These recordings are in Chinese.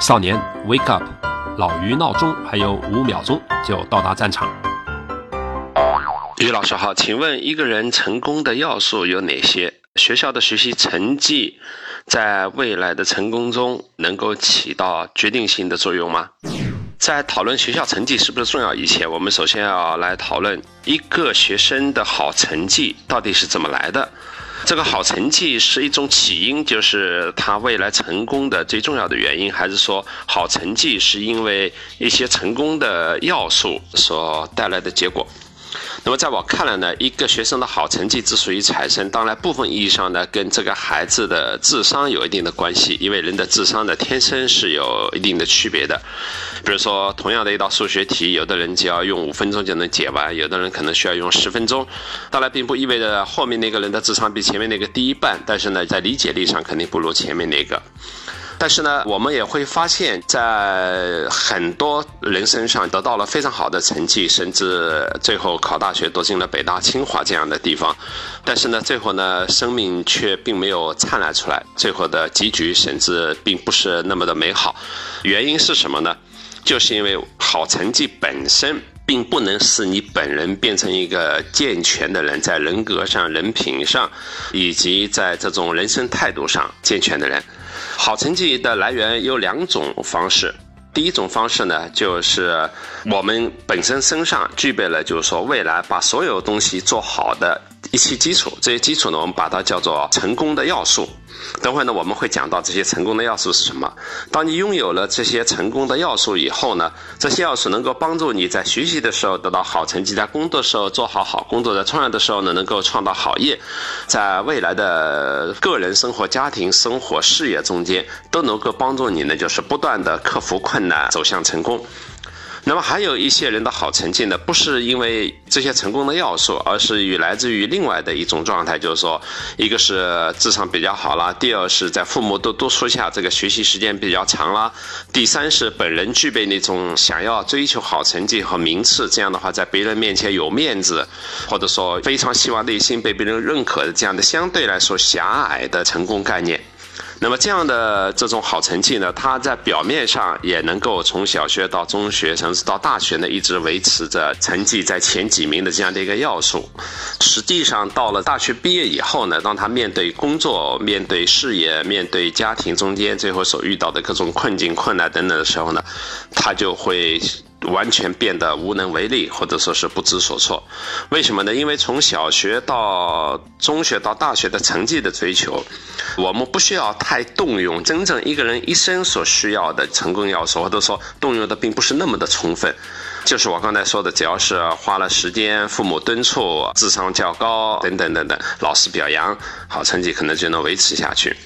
少年，wake up！老于闹钟还有五秒钟就到达战场。于老师好，请问一个人成功的要素有哪些？学校的学习成绩在未来的成功中能够起到决定性的作用吗？在讨论学校成绩是不是重要以前，我们首先要来讨论一个学生的好成绩到底是怎么来的。这个好成绩是一种起因，就是他未来成功的最重要的原因，还是说好成绩是因为一些成功的要素所带来的结果？那么在我看来呢，一个学生的好成绩之所以产生，当然部分意义上呢，跟这个孩子的智商有一定的关系，因为人的智商呢天生是有一定的区别的。比如说，同样的一道数学题，有的人只要用五分钟就能解完，有的人可能需要用十分钟。当然，并不意味着后面那个人的智商比前面那个低一半，但是呢，在理解力上肯定不如前面那个。但是呢，我们也会发现，在很多人身上得到了非常好的成绩，甚至最后考大学读进了北大、清华这样的地方。但是呢，最后呢，生命却并没有灿烂出来，最后的结局甚至并不是那么的美好。原因是什么呢？就是因为好成绩本身并不能使你本人变成一个健全的人，在人格上、人品上，以及在这种人生态度上健全的人。好成绩的来源有两种方式，第一种方式呢，就是我们本身身上具备了，就是说未来把所有东西做好的一些基础，这些基础呢，我们把它叫做成功的要素。等会呢，我们会讲到这些成功的要素是什么。当你拥有了这些成功的要素以后呢，这些要素能够帮助你在学习的时候得到好成绩，在工作的时候做好好工作，在创业的时候呢，能够创造好业，在未来的个人生活、家庭生活、事业中间都能够帮助你呢，就是不断的克服困难，走向成功。那么还有一些人的好成绩呢，不是因为这些成功的要素，而是与来自于另外的一种状态，就是说，一个是智商比较好啦，第二是在父母都督促下，这个学习时间比较长啦，第三是本人具备那种想要追求好成绩和名次，这样的话在别人面前有面子，或者说非常希望内心被别人认可的这样的相对来说狭隘的成功概念。那么这样的这种好成绩呢，他在表面上也能够从小学到中学，甚至到大学呢，一直维持着成绩在前几名的这样的一个要素。实际上到了大学毕业以后呢，当他面对工作、面对事业、面对家庭中间最后所遇到的各种困境、困难等等的时候呢，他就会。完全变得无能为力，或者说是不知所措。为什么呢？因为从小学到中学到大学的成绩的追求，我们不需要太动用真正一个人一生所需要的成功要素，或者说动用的并不是那么的充分。就是我刚才说的，只要是花了时间，父母敦促，智商较高等等等等，老师表扬，好成绩可能就能维持下去。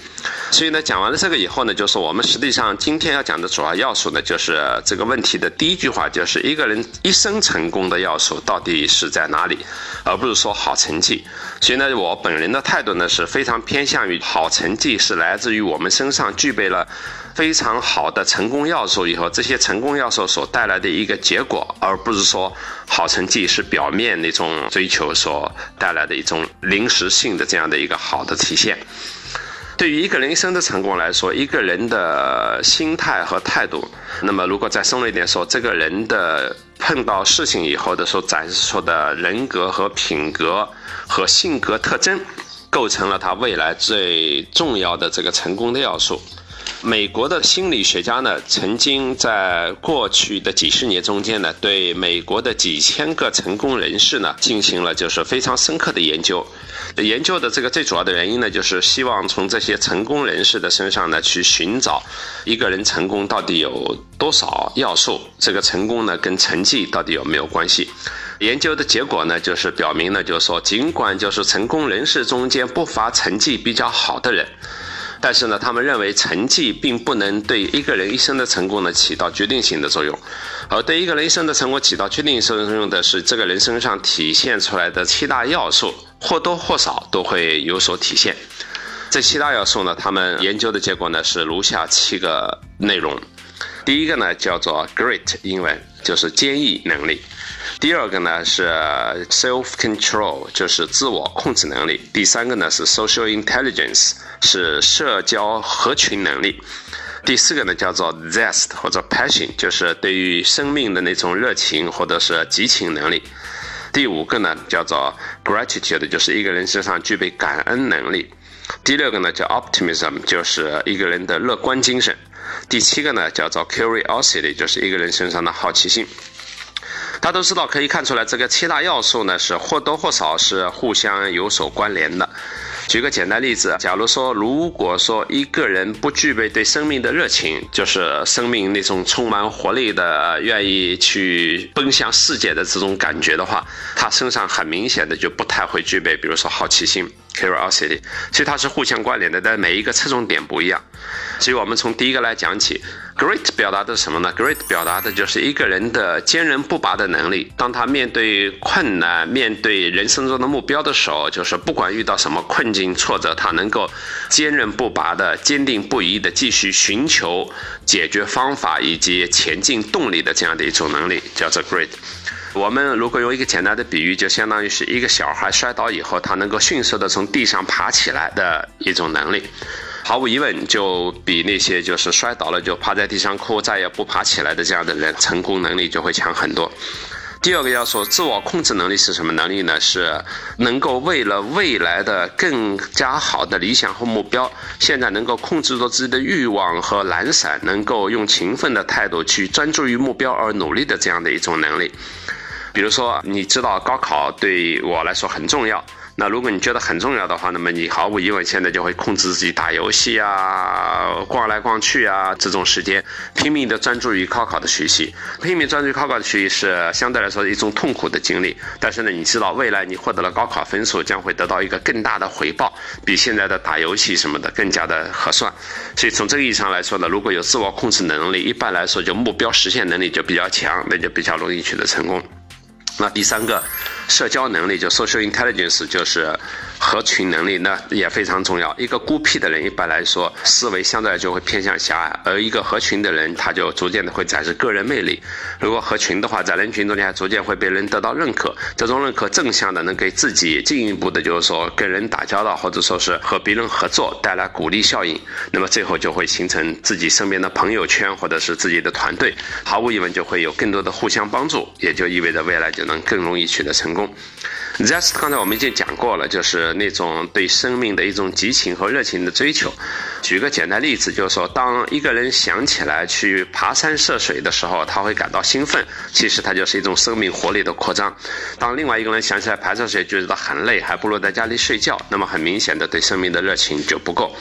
所以呢，讲完了这个以后呢，就是我们实际上今天要讲的主要要素呢，就是这个问题的第一句话，就是一个人一生成功的要素到底是在哪里，而不是说好成绩。所以呢，我本人的态度呢是非常偏向于好成绩是来自于我们身上具备了非常好的成功要素以后，这些成功要素所带来的一个结果，而不是说好成绩是表面那种追求所带来的一种临时性的这样的一个好的体现。对于一个人一生的成功来说，一个人的心态和态度，那么如果再深入一点说，这个人的碰到事情以后的时候展示出的人格和品格和性格特征，构成了他未来最重要的这个成功的要素。美国的心理学家呢，曾经在过去的几十年中间呢，对美国的几千个成功人士呢，进行了就是非常深刻的研究。研究的这个最主要的原因呢，就是希望从这些成功人士的身上呢，去寻找一个人成功到底有多少要素，这个成功呢，跟成绩到底有没有关系？研究的结果呢，就是表明呢，就是说，尽管就是成功人士中间不乏成绩比较好的人。但是呢，他们认为成绩并不能对一个人一生的成功呢起到决定性的作用，而对一个人一生的成功起到决定性作用的是这个人身上体现出来的七大要素，或多或少都会有所体现。这七大要素呢，他们研究的结果呢是如下七个内容。第一个呢叫做 Grit，英文就是坚毅能力。第二个呢是 self control，就是自我控制能力。第三个呢是 social intelligence，是社交合群能力。第四个呢叫做 zest 或者 passion，就是对于生命的那种热情或者是激情能力。第五个呢叫做 gratitude，就是一个人身上具备感恩能力。第六个呢叫 optimism，就是一个人的乐观精神。第七个呢叫做 curiosity，就是一个人身上的好奇心。大家都知道，可以看出来，这个七大要素呢是或多或少是互相有所关联的。举个简单例子，假如说，如果说一个人不具备对生命的热情，就是生命那种充满活力的、愿意去奔向世界的这种感觉的话，他身上很明显的就不太会具备，比如说好奇心。Curiosity，所以它是互相关联的，但每一个侧重点不一样。所以我们从第一个来讲起，Great 表达的是什么呢？Great 表达的就是一个人的坚韧不拔的能力。当他面对困难、面对人生中的目标的时候，就是不管遇到什么困境、挫折，他能够坚韧不拔的、坚定不移的继续寻求解决方法以及前进动力的这样的一种能力，叫做 Great。我们如果用一个简单的比喻，就相当于是一个小孩摔倒以后，他能够迅速的从地上爬起来的一种能力，毫无疑问就比那些就是摔倒了就趴在地上哭再也不爬起来的这样的人，成功能力就会强很多。第二个要素，自我控制能力是什么能力呢？是能够为了未来的更加好的理想和目标，现在能够控制住自己的欲望和懒散，能够用勤奋的态度去专注于目标而努力的这样的一种能力。比如说，你知道高考对我来说很重要。那如果你觉得很重要的话，那么你毫无疑问现在就会控制自己打游戏啊、逛来逛去啊这种时间，拼命的专注于高考的学习。拼命专注于高考的学习是相对来说一种痛苦的经历。但是呢，你知道未来你获得了高考分数，将会得到一个更大的回报，比现在的打游戏什么的更加的合算。所以从这个意义上来说呢，如果有自我控制能力，一般来说就目标实现能力就比较强，那就比较容易取得成功。那第三个，社交能力就 social intelligence 就是合群能力，那也非常重要。一个孤僻的人一般来说思维相对来就会偏向狭隘，而一个合群的人他就逐渐的会展示个人魅力。如果合群的话，在人群中间逐渐会被人得到认可，这种认可正向的能给自己进一步的，就是说跟人打交道或者说是和别人合作带来鼓励效应。那么最后就会形成自己身边的朋友圈或者是自己的团队，毫无疑问就会有更多的互相帮助，也就意味着未来就。能更容易取得成功。Zest 刚才我们已经讲过了，就是那种对生命的一种激情和热情的追求。举个简单例子，就是说，当一个人想起来去爬山涉水的时候，他会感到兴奋，其实它就是一种生命活力的扩张。当另外一个人想起来爬山涉水，觉得很累，还不如在家里睡觉，那么很明显的对生命的热情就不够。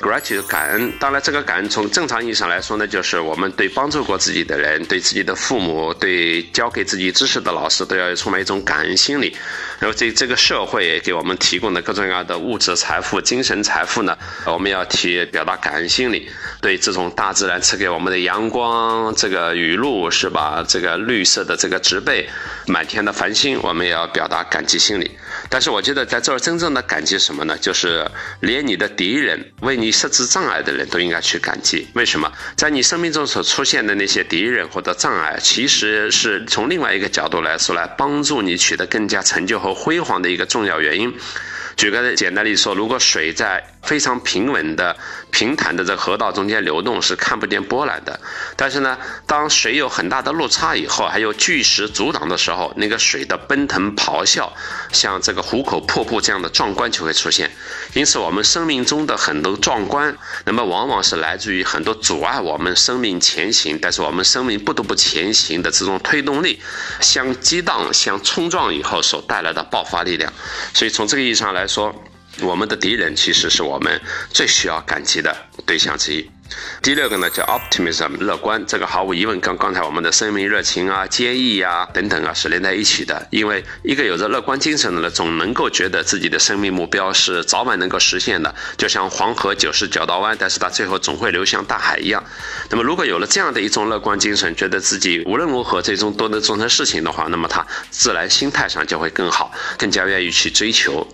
Gratitude 感恩，当然这个感恩从正常意义上来说呢，就是我们对帮助过自己的人、对自己的父母、对教给自己知识的老师，都要充满一种感恩心理。然后这这个社会给我们提供的各种各样的物质财富、精神财富呢，我们要提表达感恩心理。对这种大自然赐给我们的阳光、这个雨露是吧？这个绿色的这个植被、满天的繁星，我们也要表达感激心理。但是我觉得在这儿真正的感激什么呢？就是连你的敌人为你设置障碍的人都应该去感激。为什么？在你生命中所出现的那些敌人或者障碍，其实是从另外一个角度来说，来帮助你取得更加成就和辉煌的一个重要原因。举个简单例子说，如果水在非常平稳的、平坦的这河道中间流动，是看不见波澜的。但是呢，当水有很大的落差以后，还有巨石阻挡的时候，那个水的奔腾咆哮，像这个壶口瀑布这样的壮观就会出现。因此，我们生命中的很多壮观，那么往往是来自于很多阻碍我们生命前行，但是我们生命不得不前行的这种推动力，相激荡、相冲撞以后所带来的爆发力量。所以，从这个意义上来说，我们的敌人其实是我们最需要感激的对象之一。第六个呢叫 optimism，乐观。这个毫无疑问跟刚才我们的生命热情啊、坚毅啊等等啊是连在一起的。因为一个有着乐观精神的人，总能够觉得自己的生命目标是早晚能够实现的，就像黄河九十九道弯，但是它最后总会流向大海一样。那么如果有了这样的一种乐观精神，觉得自己无论如何最终都能做成事情的话，那么他自然心态上就会更好，更加愿意去追求。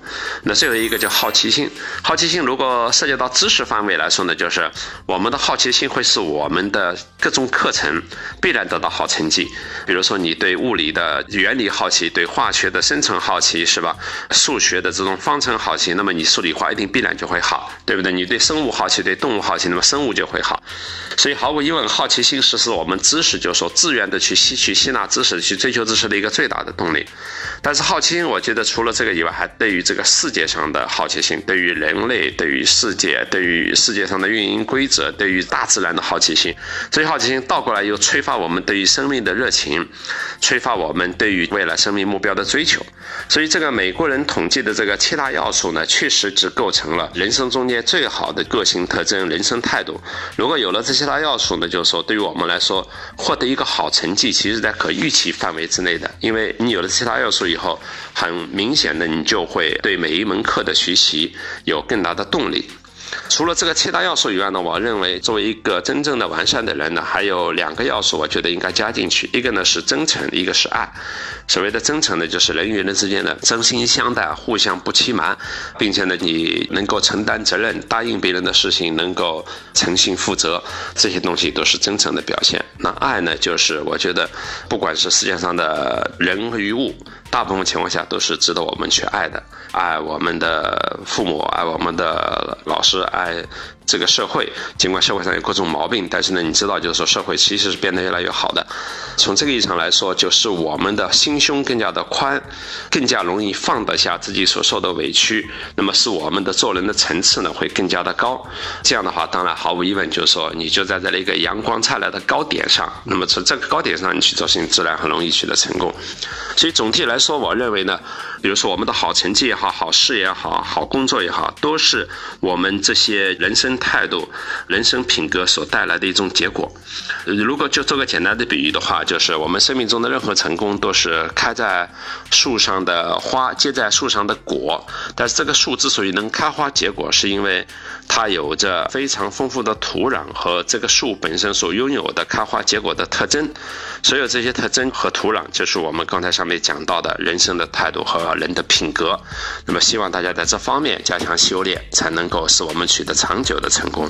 那最后一个叫好奇心。好奇心如果涉及到知识范围来说呢，就是我们。我们的好奇心会使我们的各种课程必然得到好成绩。比如说，你对物理的原理好奇，对化学的生成好奇，是吧？数学的这种方程好奇，那么你数理化一定必然就会好，对不对？你对生物好奇，对动物好奇，那么生物就会好。所以毫无疑问，好奇心是使我们知识，就是说自愿的去吸取、吸纳知识、去追求知识的一个最大的动力。但是好奇心，我觉得除了这个以外，还对于这个世界上的好奇心，对于人类、对于世界、对于世界上的运营规则、对于大自然的好奇心。所以好奇心倒过来又催发我们对于生命的热情，催发我们对于未来生命目标的追求。所以这个美国人统计的这个七大要素呢，确实只构成了人生中间最好的个性特征、人生态度。如果有了这些大要素呢，就是说对于我们来说，获得一个好成绩，其实在可预期范围之内的。因为你有了其他要素以后，很明显的你就会对每一门课的学习有更大的动力。除了这个七大要素以外呢，我认为作为一个真正的完善的人呢，还有两个要素，我觉得应该加进去。一个呢是真诚，一个是爱。所谓的真诚呢，就是人与人之间的真心相待，互相不欺瞒，并且呢，你能够承担责任，答应别人的事情能够诚信负责，这些东西都是真诚的表现。那爱呢，就是我觉得，不管是世界上的人与物。大部分情况下都是值得我们去爱的，爱我们的父母，爱我们的老师，爱。这个社会，尽管社会上有各种毛病，但是呢，你知道，就是说社会其实是变得越来越好的。从这个意义上来说，就是我们的心胸更加的宽，更加容易放得下自己所受的委屈，那么是我们的做人的层次呢会更加的高。这样的话，当然毫无疑问就是说，你就站在这一个阳光灿烂的高点上，那么从这个高点上你去做事情，自然很容易取得成功。所以总体来说，我认为呢，比如说我们的好成绩也好，好事也好，好工作也好，都是我们这些人生。态度、人生品格所带来的一种结果。如果就做个简单的比喻的话，就是我们生命中的任何成功都是开在树上的花结在树上的果。但是这个树之所以能开花结果，是因为它有着非常丰富的土壤和这个树本身所拥有的开花结果的特征。所有这些特征和土壤，就是我们刚才上面讲到的人生的态度和人的品格。那么希望大家在这方面加强修炼，才能够使我们取得长久的的。成功。